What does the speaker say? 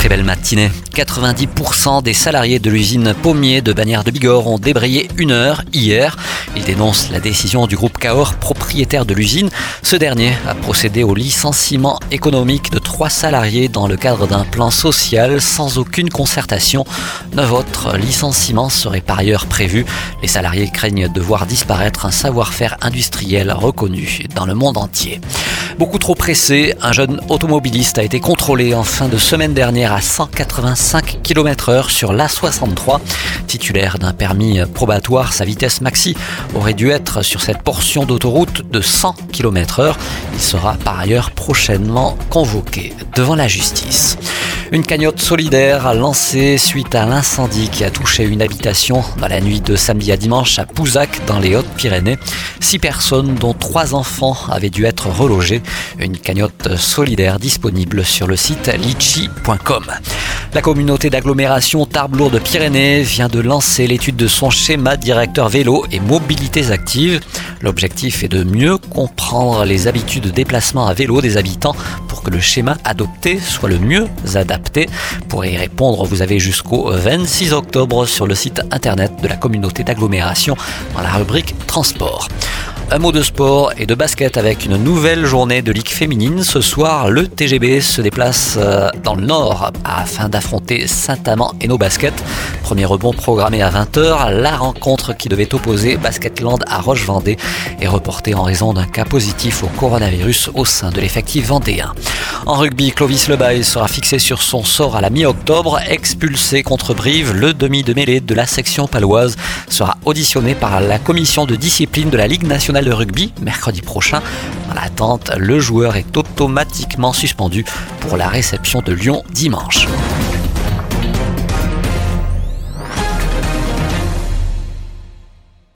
Très belle matinée. 90% des salariés de l'usine Pommier de Bagnères de Bigorre ont débrayé une heure hier. Ils dénoncent la décision du groupe Cahors, propriétaire de l'usine. Ce dernier a procédé au licenciement économique de trois salariés dans le cadre d'un plan social sans aucune concertation. Neuf autres licenciements seraient par ailleurs prévus. Les salariés craignent de voir disparaître un savoir-faire industriel reconnu dans le monde entier. Beaucoup trop pressé, un jeune automobiliste a été contrôlé en fin de semaine dernière à 185 km heure sur l'A63. Titulaire d'un permis probatoire, sa vitesse maxi aurait dû être sur cette portion d'autoroute de 100 km heure. Il sera par ailleurs prochainement convoqué devant la justice. Une cagnotte solidaire a lancé suite à l'incendie qui a touché une habitation dans la nuit de samedi à dimanche à Pouzac dans les Hautes-Pyrénées. Six personnes, dont trois enfants, avaient dû être relogées. Une cagnotte solidaire disponible sur le site litchi.com. La communauté d'agglomération Tarbes-Lourdes-Pyrénées vient de lancer l'étude de son schéma directeur vélo et mobilités actives. L'objectif est de mieux comprendre les habitudes de déplacement à vélo des habitants pour que le schéma adopté soit le mieux adapté. Pour y répondre, vous avez jusqu'au 26 octobre sur le site internet de la communauté d'agglomération dans la rubrique Transport. Un mot de sport et de basket avec une nouvelle journée de Ligue féminine. Ce soir, le TGB se déplace euh, dans le nord afin d'affronter Saint-Amand et nos baskets. Premier rebond programmé à 20h. La rencontre qui devait opposer Basketland à Roche-Vendée est reportée en raison d'un cas positif au coronavirus au sein de l'effectif vendéen. En rugby, Clovis Lebaille sera fixé sur son sort à la mi-octobre. Expulsé contre Brive, le demi de mêlée de la section paloise sera auditionné par la commission de discipline de la Ligue nationale de rugby mercredi prochain. Dans l'attente, le joueur est automatiquement suspendu pour la réception de Lyon dimanche.